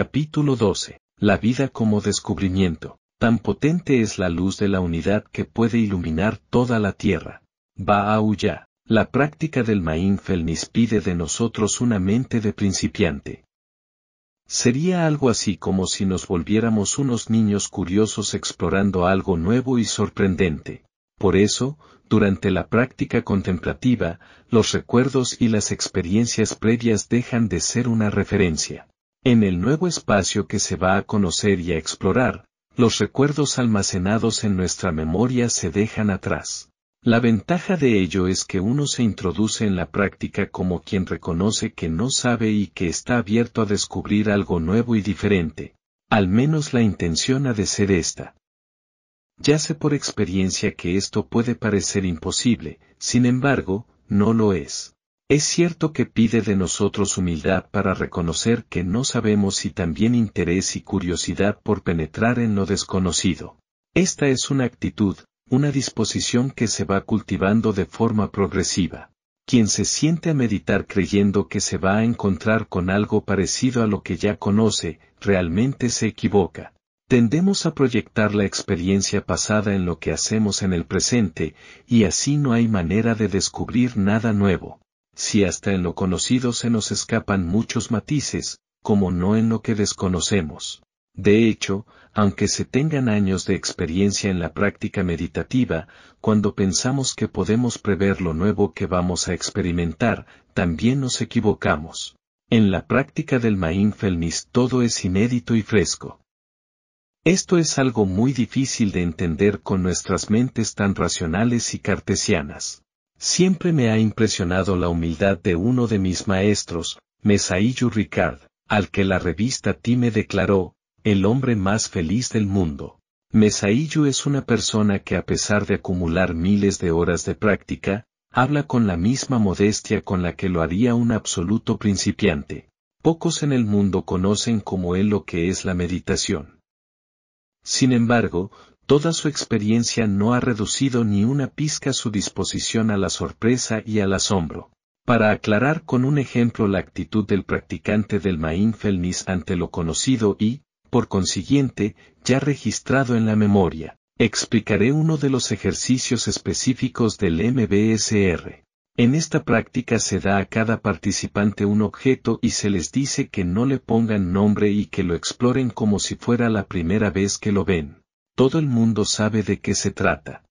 Capítulo 12. La vida como descubrimiento. Tan potente es la luz de la unidad que puede iluminar toda la tierra. Ba'auya. La práctica del mindfulness pide de nosotros una mente de principiante. Sería algo así como si nos volviéramos unos niños curiosos explorando algo nuevo y sorprendente. Por eso, durante la práctica contemplativa, los recuerdos y las experiencias previas dejan de ser una referencia. En el nuevo espacio que se va a conocer y a explorar, los recuerdos almacenados en nuestra memoria se dejan atrás. La ventaja de ello es que uno se introduce en la práctica como quien reconoce que no sabe y que está abierto a descubrir algo nuevo y diferente. Al menos la intención ha de ser esta. Ya sé por experiencia que esto puede parecer imposible, sin embargo, no lo es. Es cierto que pide de nosotros humildad para reconocer que no sabemos y también interés y curiosidad por penetrar en lo desconocido. Esta es una actitud, una disposición que se va cultivando de forma progresiva. Quien se siente a meditar creyendo que se va a encontrar con algo parecido a lo que ya conoce, realmente se equivoca. Tendemos a proyectar la experiencia pasada en lo que hacemos en el presente, y así no hay manera de descubrir nada nuevo. Si hasta en lo conocido se nos escapan muchos matices, como no en lo que desconocemos. De hecho, aunque se tengan años de experiencia en la práctica meditativa, cuando pensamos que podemos prever lo nuevo que vamos a experimentar, también nos equivocamos. En la práctica del mindfulness todo es inédito y fresco. Esto es algo muy difícil de entender con nuestras mentes tan racionales y cartesianas. Siempre me ha impresionado la humildad de uno de mis maestros, Mesaillu Ricard, al que la revista Time declaró, el hombre más feliz del mundo. Mesaillo es una persona que a pesar de acumular miles de horas de práctica, habla con la misma modestia con la que lo haría un absoluto principiante. Pocos en el mundo conocen como él lo que es la meditación. Sin embargo, toda su experiencia no ha reducido ni una pizca su disposición a la sorpresa y al asombro. Para aclarar con un ejemplo la actitud del practicante del mindfulness ante lo conocido y, por consiguiente, ya registrado en la memoria. Explicaré uno de los ejercicios específicos del MBSR. En esta práctica se da a cada participante un objeto y se les dice que no le pongan nombre y que lo exploren como si fuera la primera vez que lo ven. Todo el mundo sabe de qué se trata.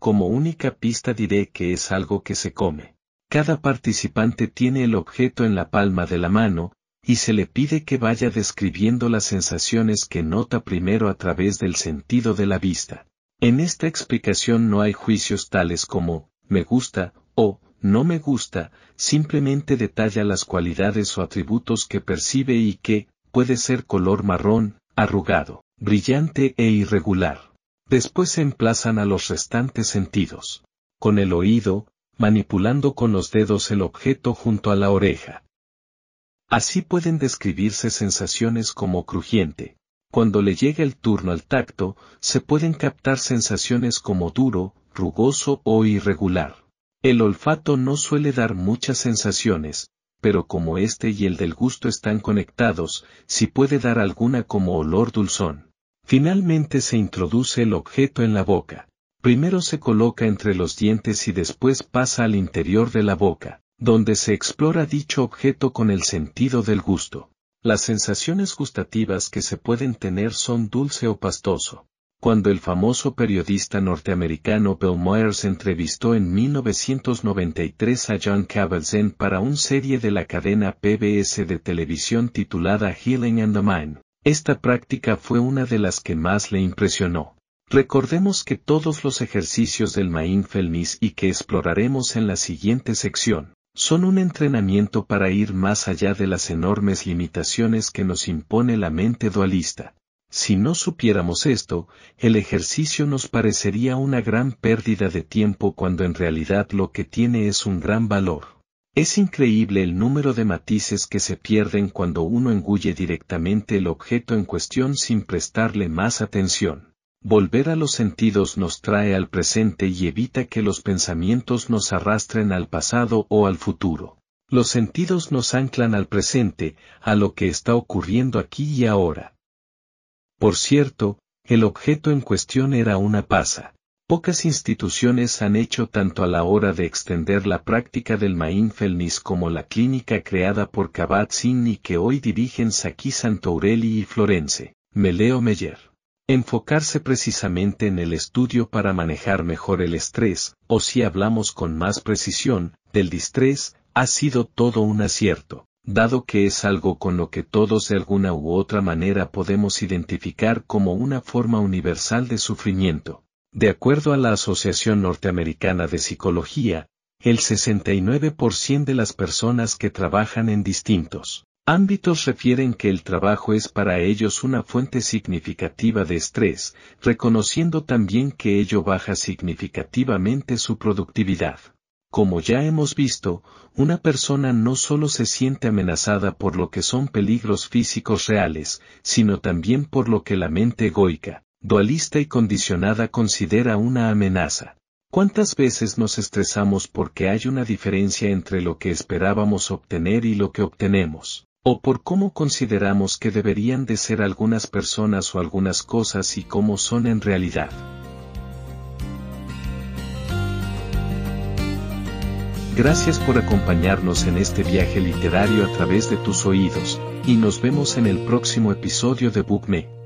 Como única pista diré que es algo que se come. Cada participante tiene el objeto en la palma de la mano, y se le pide que vaya describiendo las sensaciones que nota primero a través del sentido de la vista. En esta explicación no hay juicios tales como, me gusta, o, no me gusta, simplemente detalla las cualidades o atributos que percibe y que, puede ser color marrón, arrugado, brillante e irregular. Después se emplazan a los restantes sentidos. Con el oído, manipulando con los dedos el objeto junto a la oreja. Así pueden describirse sensaciones como crujiente. Cuando le llega el turno al tacto, se pueden captar sensaciones como duro, rugoso o irregular. El olfato no suele dar muchas sensaciones, pero como este y el del gusto están conectados, sí puede dar alguna como olor dulzón. Finalmente se introduce el objeto en la boca. Primero se coloca entre los dientes y después pasa al interior de la boca donde se explora dicho objeto con el sentido del gusto. Las sensaciones gustativas que se pueden tener son dulce o pastoso. Cuando el famoso periodista norteamericano Bill Myers entrevistó en 1993 a John Kabat-Zinn para una serie de la cadena PBS de televisión titulada Healing and the Mind, esta práctica fue una de las que más le impresionó. Recordemos que todos los ejercicios del mindfulness y que exploraremos en la siguiente sección, son un entrenamiento para ir más allá de las enormes limitaciones que nos impone la mente dualista. Si no supiéramos esto, el ejercicio nos parecería una gran pérdida de tiempo cuando en realidad lo que tiene es un gran valor. Es increíble el número de matices que se pierden cuando uno engulle directamente el objeto en cuestión sin prestarle más atención. Volver a los sentidos nos trae al presente y evita que los pensamientos nos arrastren al pasado o al futuro. Los sentidos nos anclan al presente, a lo que está ocurriendo aquí y ahora. Por cierto, el objeto en cuestión era una pasa. Pocas instituciones han hecho tanto a la hora de extender la práctica del mindfulness como la clínica creada por Kabat-Zinn y que hoy dirigen Saki Santourelli y Florence, Meleo Meyer. Enfocarse precisamente en el estudio para manejar mejor el estrés, o si hablamos con más precisión, del distrés, ha sido todo un acierto dado que es algo con lo que todos de alguna u otra manera podemos identificar como una forma universal de sufrimiento. De acuerdo a la Asociación Norteamericana de Psicología, el 69% de las personas que trabajan en distintos ámbitos refieren que el trabajo es para ellos una fuente significativa de estrés, reconociendo también que ello baja significativamente su productividad. Como ya hemos visto, una persona no solo se siente amenazada por lo que son peligros físicos reales, sino también por lo que la mente egoica, dualista y condicionada considera una amenaza. ¿Cuántas veces nos estresamos porque hay una diferencia entre lo que esperábamos obtener y lo que obtenemos? O por cómo consideramos que deberían de ser algunas personas o algunas cosas y cómo son en realidad. Gracias por acompañarnos en este viaje literario a través de tus oídos, y nos vemos en el próximo episodio de BookMe.